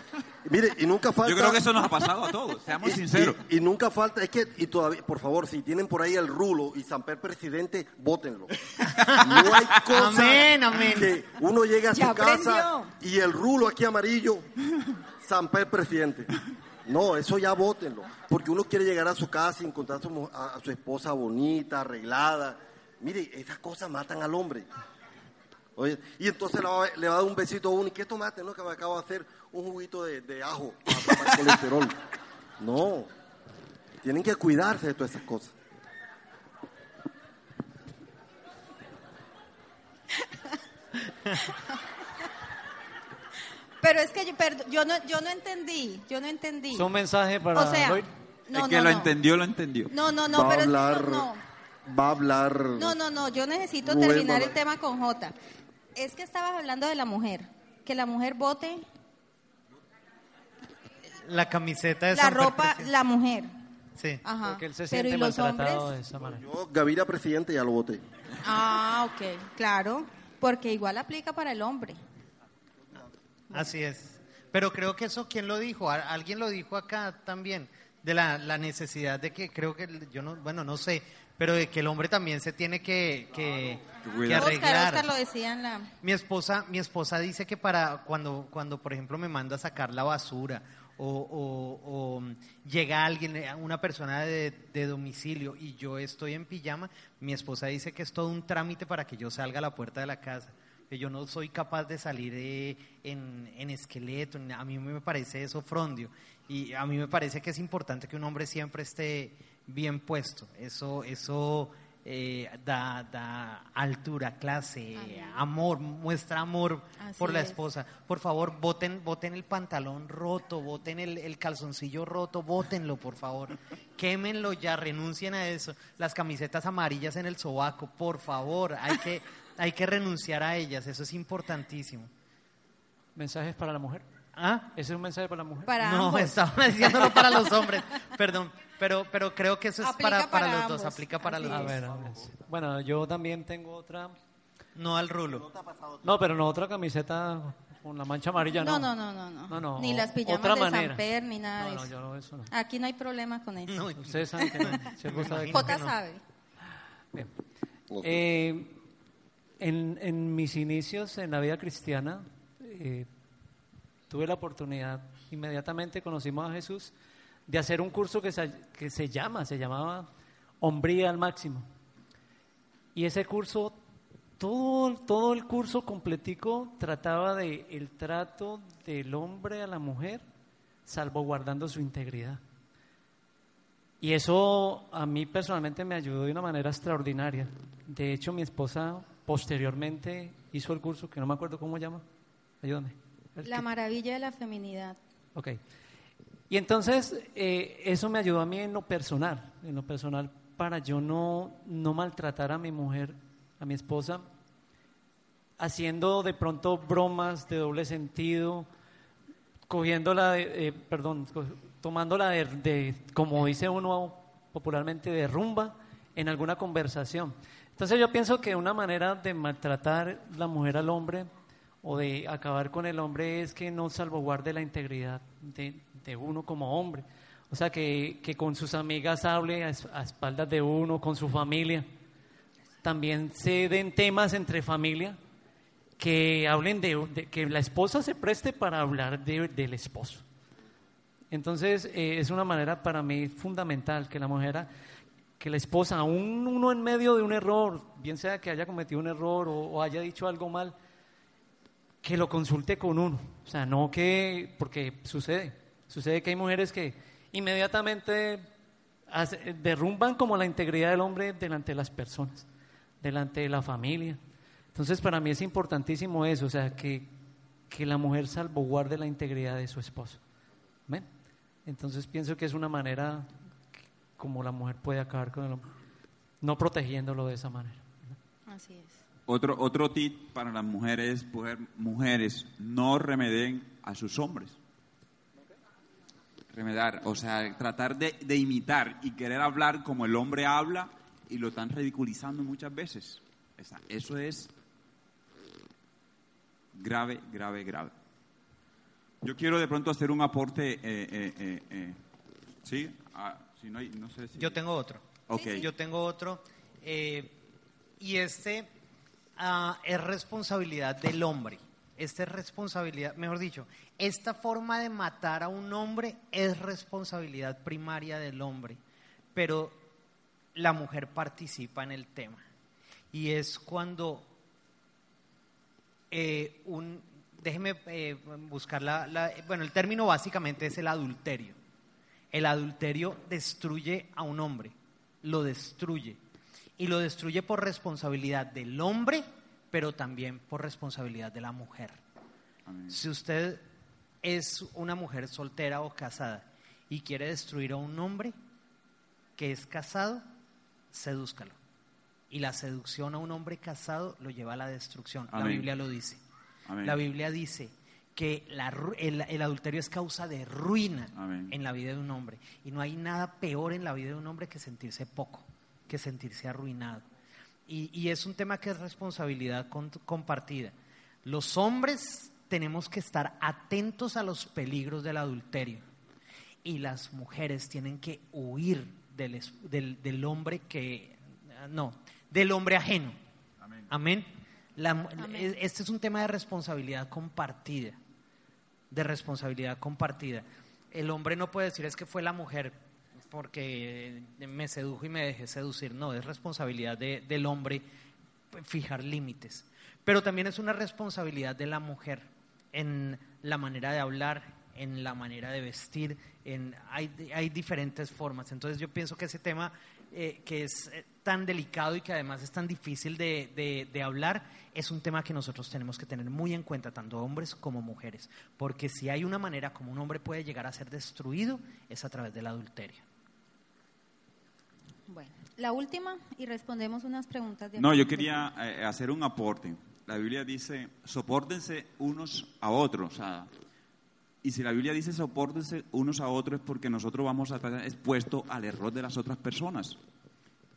Mire, y nunca falta... Yo creo que eso nos ha pasado a todos, seamos <laughs> y- sinceros. Y, y nunca falta, es que, y todavía, por favor, si tienen por ahí el rulo y Samper presidente, bótenlo. No hay <laughs> cosa Amén, amén. que uno llegue a su Ya casa aprendió. y el rulo aquí amarillo, Samper presidente. No, eso ya bótenlo. Porque uno quiere llegar a su casa y encontrar a su, a su esposa bonita, arreglada. Mire, esas cosas matan al hombre. Oye, y entonces le va, le va a dar un besito a uno. ¿Y qué tomate? No, que me acabo de hacer un juguito de, de ajo para tomar <laughs> colesterol. No. Tienen que cuidarse de todas esas cosas. Pero es que yo, no, yo no entendí, yo no entendí. Es un mensaje para o sea, Lloyd. no, el que no, lo no. entendió, lo entendió. No, no, no, va a pero es que yo- hablar, no. va a hablar. No, no, no, yo necesito terminar el tema con J. Es que estabas hablando de la mujer, que la mujer vote La camiseta de la San ropa, Patricio. la mujer. Sí. Ajá. Porque él se Pero siente ¿y los maltratado hombres? de esa manera. Yo, Gaviria presidente, ya lo voté. Ah, ok, claro, porque igual aplica para el hombre. Así es. Pero creo que eso, ¿quién lo dijo? Alguien lo dijo acá también, de la, la necesidad de que, creo que, yo no, bueno, no sé, pero de que el hombre también se tiene que, que, que. Oscar, arreglar. Oscar lo decía en la... Mi esposa, mi esposa dice que para cuando, cuando por ejemplo me manda a sacar la basura o, o- o, llega alguien, una persona de, de domicilio y yo estoy en pijama, mi esposa dice que es todo un trámite para que yo salga a la puerta de la casa. Que yo no soy capaz de salir en, en esqueleto, a mí me parece eso frondio. Y a mí me parece que es importante que un hombre siempre esté bien puesto. Eso, eso eh, da, da altura, clase, amor, muestra amor Así por la es. esposa. Por favor, voten, voten el pantalón roto, voten el, el calzoncillo roto, votenlo, por favor. Quémenlo ya, renuncien a eso. Las camisetas amarillas en el sobaco, por favor, hay que, <laughs> hay que renunciar a ellas, eso es importantísimo. ¿Mensajes para la mujer? ¿Ah? ¿Ese es un mensaje para la mujer? Para no, ambos. estaba diciéndolo para los hombres, <laughs> perdón, pero, pero creo que eso es Aplica para, para, para los dos, aplica para los dos. ver, a ver. Bueno, yo también tengo otra. No al rulo. No, pero no otra camiseta con la mancha amarilla, No, no. no, no, no, no. No, Ni las pijamas otra de manera. Samper, ni nada No, de no, eso. yo no, eso no. Aquí no hay problema con eso. No, Ustedes saben que no. Si sabe que no. J sabe. Bien. Eh, en, en mis inicios en la vida cristiana, eh, tuve la oportunidad, inmediatamente conocimos a Jesús, de hacer un curso que se, que se llama, se llamaba Hombría al Máximo. Y ese curso, todo, todo el curso completico trataba de el trato del hombre a la mujer, salvaguardando su integridad. Y eso a mí personalmente me ayudó de una manera extraordinaria. De hecho, mi esposa posteriormente hizo el curso, que no me acuerdo cómo llama. Ayúdame. La maravilla de la feminidad. Ok. Y entonces eh, eso me ayudó a mí en lo personal, en lo personal para yo no, no maltratar a mi mujer, a mi esposa, haciendo de pronto bromas de doble sentido, cogiéndola, de, eh, perdón, tomándola de, de, como dice uno popularmente, de rumba en alguna conversación. Entonces yo pienso que una manera de maltratar la mujer al hombre o de acabar con el hombre es que no salvaguarde la integridad de, de uno como hombre. O sea, que, que con sus amigas hable a, es- a espaldas de uno, con su familia. También se den temas entre familia que hablen de, que la esposa se preste para hablar de- del esposo. Entonces, eh, es una manera para mí fundamental que la mujer, que la esposa, aún uno en medio de un error, bien sea que haya cometido un error o haya dicho algo mal, que lo consulte con uno. O sea, no que, porque sucede, sucede que hay mujeres que inmediatamente derrumban como la integridad del hombre delante de las personas, delante de la familia. Entonces, para mí es importantísimo eso, o sea, que, que la mujer salvaguarde la integridad de su esposo. ¿Ven? Entonces, pienso que es una manera como la mujer puede acabar con el hombre, no protegiéndolo de esa manera. Así es. Otro, otro tip para las mujeres, mujer- mujeres, no remeden a sus hombres. Remedar, o sea, tratar de, de imitar y querer hablar como el hombre habla y lo están ridiculizando muchas veces. Esa- Eso es grave, grave, grave. Yo quiero de pronto hacer un aporte, eh, eh, eh, eh, ¿sí? Ah, si no, hay- no sé si... Yo tengo otro. Ok. Yo tengo otro. eh, y este ah, es responsabilidad del hombre. Esta es responsabilidad, mejor dicho, esta forma de matar a un hombre es responsabilidad primaria del hombre. Pero la mujer participa en el tema. Y es cuando eh, un, déjeme eh, buscar la, la- bueno, el término básicamente es el adulterio. El adulterio destruye a un hombre, lo destruye. Y lo destruye por responsabilidad del hombre, pero también por responsabilidad de la mujer. Amén. Si usted es una mujer soltera o casada y quiere destruir a un hombre que es casado, sedúzcalo. Y la seducción a un hombre casado lo lleva a la destrucción. La. Biblia lo dice. Amén. La Biblia dice que la el, el adulterio es causa de ruina Amén. en la vida de un hombre. Y no hay nada peor en la vida de un hombre que sentirse poco, que sentirse arruinado. Y, y es un tema que es responsabilidad con- compartida. Los hombres tenemos que estar atentos a los peligros del adulterio. Y las mujeres tienen que huir del, es- del, del hombre que, no, del hombre ajeno. Amén. La Amén. e- Este es un tema de responsabilidad compartida. De responsabilidad compartida. El hombre no puede decir es que fue la mujer porque me sedujo y me dejé seducir. No, es responsabilidad de- del hombre fijar límites. Pero también es una responsabilidad de la mujer en la manera de hablar, en la manera de vestir, en, hay, hay diferentes formas. Entonces yo pienso que ese tema eh, que es eh, tan delicado y que además es tan difícil de hablar, es un tema que nosotros tenemos que tener muy en cuenta, tanto hombres como mujeres. Porque si hay una manera como un hombre puede llegar a ser destruido, es a través del adulterio. Bueno, la última y respondemos unas preguntas. de No, yo quería eh, hacer un aporte. La Biblia dice, soportense unos a otros. o sea, y si la Biblia dice soportense unos a otros es porque nosotros vamos a estar expuestos al error de las otras personas.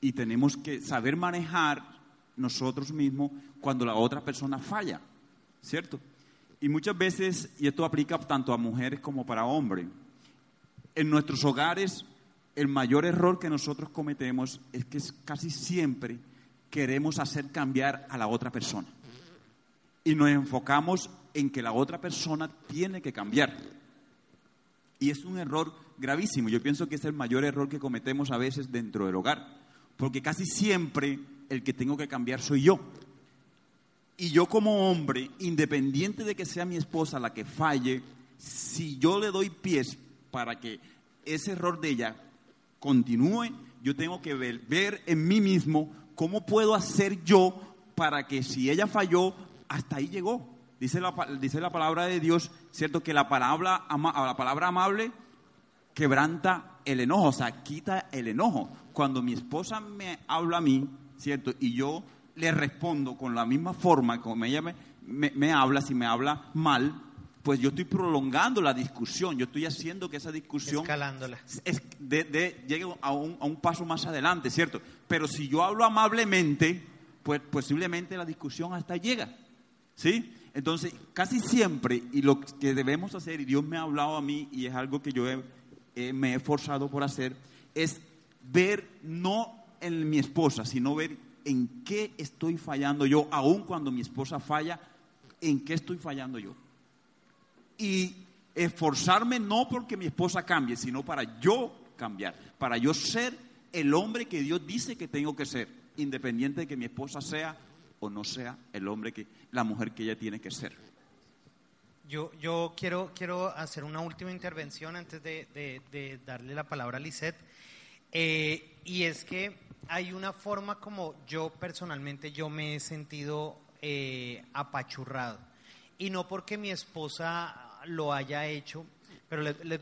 Y tenemos que saber manejar nosotros mismos cuando la otra persona falla, ¿cierto? Y muchas veces, y esto aplica tanto a mujeres como para hombres, en nuestros hogares el mayor error que nosotros cometemos es que casi siempre queremos hacer cambiar a la otra persona. Y nos enfocamos en que la otra persona tiene que cambiar. Y es un error gravísimo. Yo pienso que es el mayor error que cometemos a veces dentro del hogar, porque casi siempre el que tengo que cambiar soy yo. Y yo como hombre, independiente de que sea mi esposa la que falle, si yo le doy pies para que ese error de ella continúe, yo tengo que ver, en mí mismo cómo puedo hacer yo para que si ella falló, hasta ahí llegó. Dice la, dice la palabra de Dios, ¿cierto? Que la palabra, la palabra amable quebranta el enojo, o sea, quita el enojo. Cuando mi esposa me habla a mí, ¿cierto? Y yo le respondo con la misma forma como ella me- me habla, si me habla mal, pues yo estoy prolongando la discusión, yo estoy haciendo que esa discusión Escalándola. es de, de- llegue a un, a un paso más adelante, ¿cierto? Pero si yo hablo amablemente, pues posiblemente la discusión hasta llega, ¿sí? Entonces, casi siempre, y lo que debemos hacer, y Dios me ha hablado a mí, y es algo que yo he- eh, me he esforzado por hacer, es ver no en mi esposa, sino ver en qué estoy fallando yo, aun cuando mi esposa falla, en qué estoy fallando yo y esforzarme no porque mi esposa cambie, sino para yo cambiar, para yo ser el hombre que Dios dice que tengo que ser, independiente de que mi esposa sea o no sea el hombre que la mujer que ella tiene que ser. Yo, yo quiero, quiero hacer una última intervención antes de, de- darle la palabra a Lisette. Eh, y es que hay una forma como yo personalmente yo me he sentido eh, apachurrado. Y no porque mi esposa lo haya hecho, pero le- le-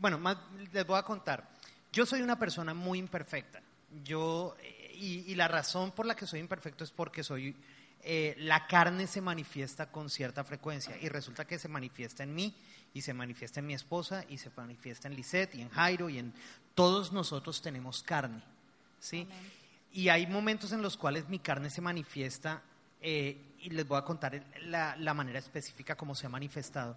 bueno, más les voy a contar. Yo soy una persona muy imperfecta. Yo, eh, y, y la razón por la que soy imperfecto es porque soy eh, la carne se manifiesta con cierta frecuencia y resulta que se manifiesta en mí y se manifiesta en mi esposa y se manifiesta en Lisette y en Jairo y en todos nosotros tenemos carne, ¿sí? Y hay momentos en los cuales mi carne se manifiesta eh, y les voy a contar la, la manera específica como se ha manifestado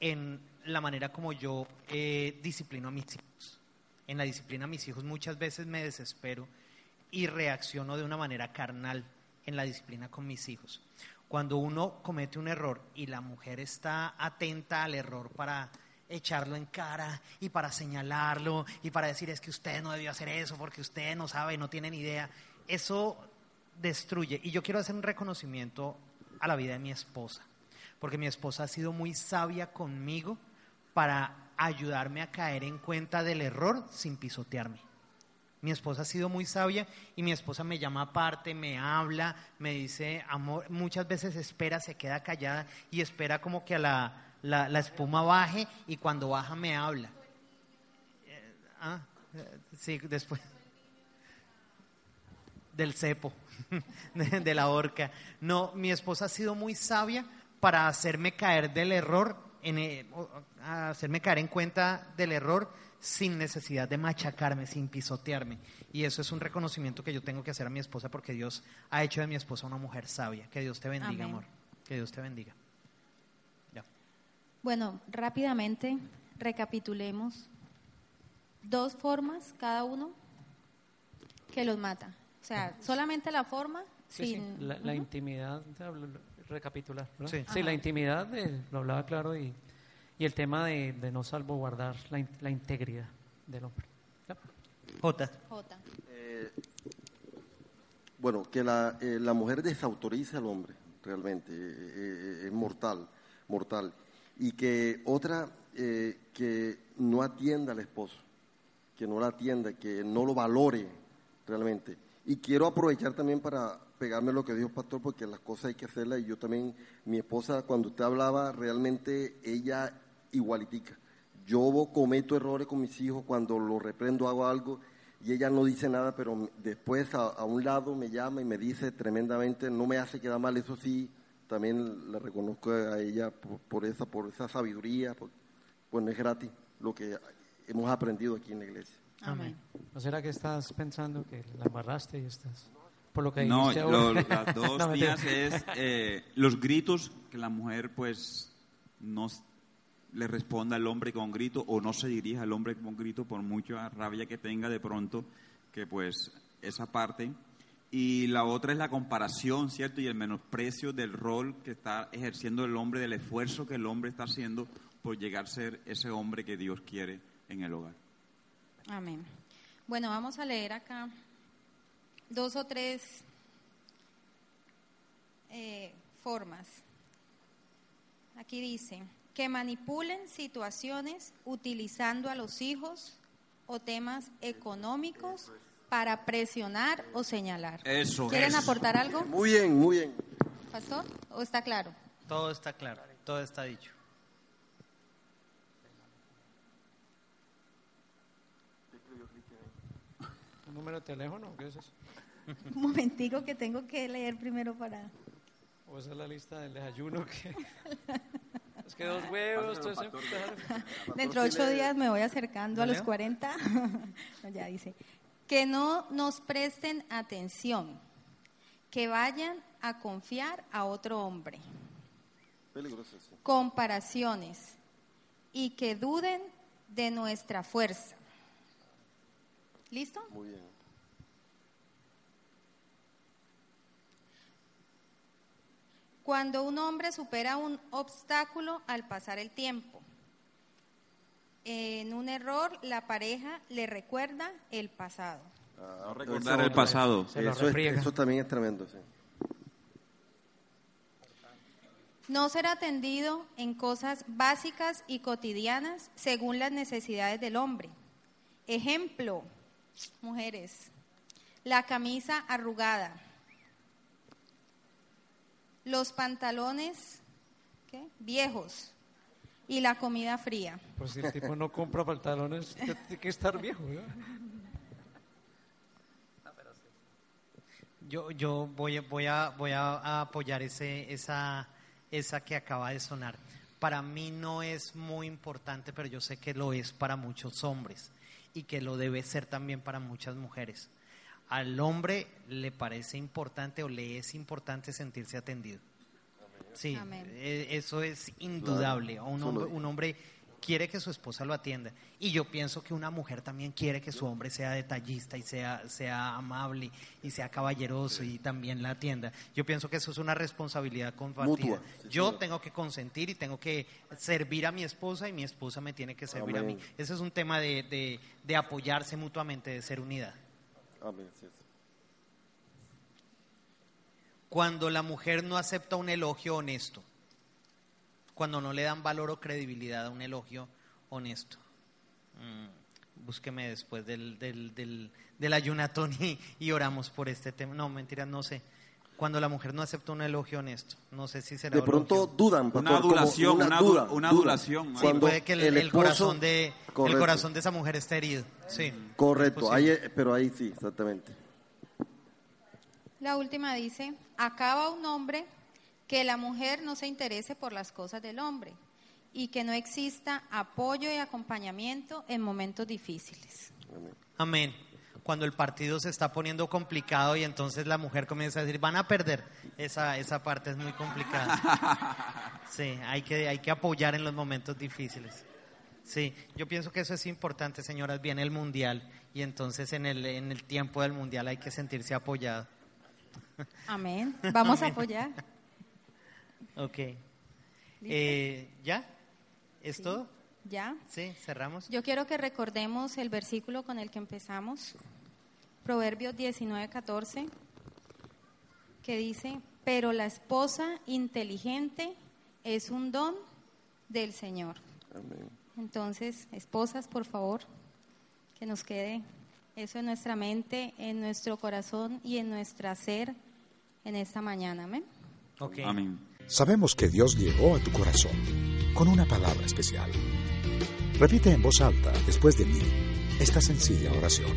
en la manera como yo eh, disciplino a mis hijos. En la disciplina a mis hijos muchas veces me desespero y reacciono de una manera carnal en la disciplina con mis hijos. Cuando uno comete un error y la mujer está atenta al error para echarlo en cara y para señalarlo y para decir es que usted no debió hacer eso porque usted no sabe, no tiene ni idea, eso destruye. Y yo quiero hacer un reconocimiento a la vida de mi esposa, porque mi esposa ha sido muy sabia conmigo para ayudarme a caer en cuenta del error sin pisotearme. Mi esposa ha sido muy sabia y mi esposa me llama aparte, me habla, me dice, amor, muchas veces espera, se queda callada y espera como que a la, la, espuma baje y cuando baja me habla. Eh, ah, eh, sí, después del cepo, <laughs> de la horca. No, mi esposa ha sido muy sabia para hacerme caer del error, en, eh, hacerme caer en cuenta del error sin necesidad de machacarme, sin pisotearme. Y eso es un reconocimiento que yo tengo que hacer a mi esposa porque Dios ha hecho de mi esposa una mujer sabia. Que Dios te bendiga, Amén. amor. Que Dios te bendiga. Ya. Bueno, rápidamente recapitulemos. Dos formas cada uno que los mata. O sea, solamente la forma Sí, sí. sin... La, intimidad, recapitular, ¿verdad? Sí. Sí, la intimidad, de- lo hablaba claro, y, y el tema de, de no salvaguardar la, in- la integridad del hombre. Ya. Jota. Jota. Eh, bueno, que la, eh, la mujer desautoriza al hombre, realmente, eh, eh, es mortal, mortal. Y que otra, eh, que no atienda al esposo, que no la atienda, que no lo valore realmente. Y quiero aprovechar también para pegarme lo que dijo el pastor, porque las cosas hay que hacerlas. Y yo también, mi esposa, cuando usted hablaba, realmente ella igualitica. Yo cometo errores con mis hijos cuando los reprendo, hago algo y ella no dice nada, pero después a, a un lado me llama y me dice tremendamente, no me hace quedar mal, eso sí, también le reconozco a ella por, por esa, por esa sabiduría, por- pues no es gratis lo que hemos aprendido aquí en la iglesia. Amén. ¿No será que estás pensando que la embarraste y estás... Por lo que No, lo- las <laughs> dos No, mías es eh, los gritos que la mujer pues no le responda al hombre con grito o no se dirija al hombre con grito por mucha rabia que tenga de pronto, que pues esa parte. Y la otra es la comparación, ¿cierto? Y el menosprecio del rol que está ejerciendo el hombre, del esfuerzo que el hombre está haciendo por llegar a ser ese hombre que Dios quiere en el hogar. Amén. Bueno, vamos a leer acá dos o tres eh, formas. Aquí dice, que manipulen situaciones utilizando a los hijos o temas económicos para presionar o señalar. Eso ¿Quieren aportar algo, Muy bien, muy bien. pastor? ¿O está claro? Todo está claro, todo está dicho. ¿Un número de teléfono? ¿Qué es eso? <laughs> Un momentico que tengo que leer primero para... ¿O esa es la lista del desayuno? que <laughs> Es que dos huevos, todo <laughs> eso. Dentro de ocho días me voy acercando a los ¿Leo? 40. No, ya dice. Que no nos presten atención, que vayan a confiar a otro hombre. Peligroso, sí. Comparaciones y que duden de nuestra fuerza. ¿Listo? Muy bien. Cuando un hombre supera un obstáculo al pasar el tiempo. En un error, la pareja le recuerda el pasado. Ah, No recordar eso- el pasado. Eso, es- eso también es tremendo, sí. No ser atendido en cosas básicas y cotidianas según las necesidades del hombre. Ejemplo, mujeres, la camisa arrugada, los pantalones ¿qué? viejos y la comida fría. Pues si el tipo no compra pantalones, <laughs> tiene que estar viejo. ¿no? Yo, yo voy, voy, a, voy a, a apoyar ese, esa, esa que acaba de sonar. Para mí no es muy importante, pero yo sé que lo es para muchos hombres y que lo debe ser también para muchas mujeres. Al hombre le parece importante o le es importante sentirse atendido. Sí, Amén. eh, eso es indudable. Claro, Un, hombre, un hombre quiere que su esposa lo atienda. Y yo pienso que una mujer también quiere que su hombre sea detallista y sea, sea amable y sea caballeroso y también la atienda. Yo pienso que eso es una responsabilidad compartida. Mutua, sí, yo señor. tengo que consentir y tengo que servir a mi esposa y mi esposa me tiene que servir a mí. Ese es un tema de, de- de apoyarse mutuamente, de ser unidad. Amén. Cuando la mujer no acepta un elogio honesto, cuando no le dan valor o credibilidad a un elogio honesto. Mm, búsqueme después del, del, del, del ayunatón y, y oramos por este tema. No, mentira, no sé. Cuando la mujer no acepta un elogio honesto, no sé si será De pronto elogio. dudan, Una pastor, como adulación, una duda, una duda. adulación. Sí, puede que el, el esposo- corazón de, el corazón de esa mujer esté herido. Sí. Correcto, ahí, pero ahí sí, exactamente. La última dice, acaba un hombre que la mujer no se interese por las cosas del hombre y que no exista apoyo y acompañamiento en momentos difíciles. Amén. Amén. Cuando el partido se está poniendo complicado y entonces la mujer comienza a decir, van a perder. Esa, esa parte es muy complicada. <laughs> Sí, hay que, hay que apoyar en los momentos difíciles. Sí, yo pienso que eso es importante, señoras. Viene el mundial y entonces en el, en el tiempo del mundial hay que sentirse apoyado. <laughs> Amén. Vamos a apoyar. Ok. Eh, ¿Ya? ¿Es todo? ¿Ya? Sí, cerramos. Yo quiero que recordemos el versículo con el que empezamos, Proverbios 19, 14, que dice, pero la esposa inteligente es un don del Señor. Amén. Entonces, esposas, por favor, que nos quede eso en nuestra mente, en nuestro corazón y en nuestra ser en esta mañana. Amén. Ok. Amén. Sabemos que Dios llegó a tu corazón con una palabra especial. Repite en voz alta, después de mí, esta sencilla oración.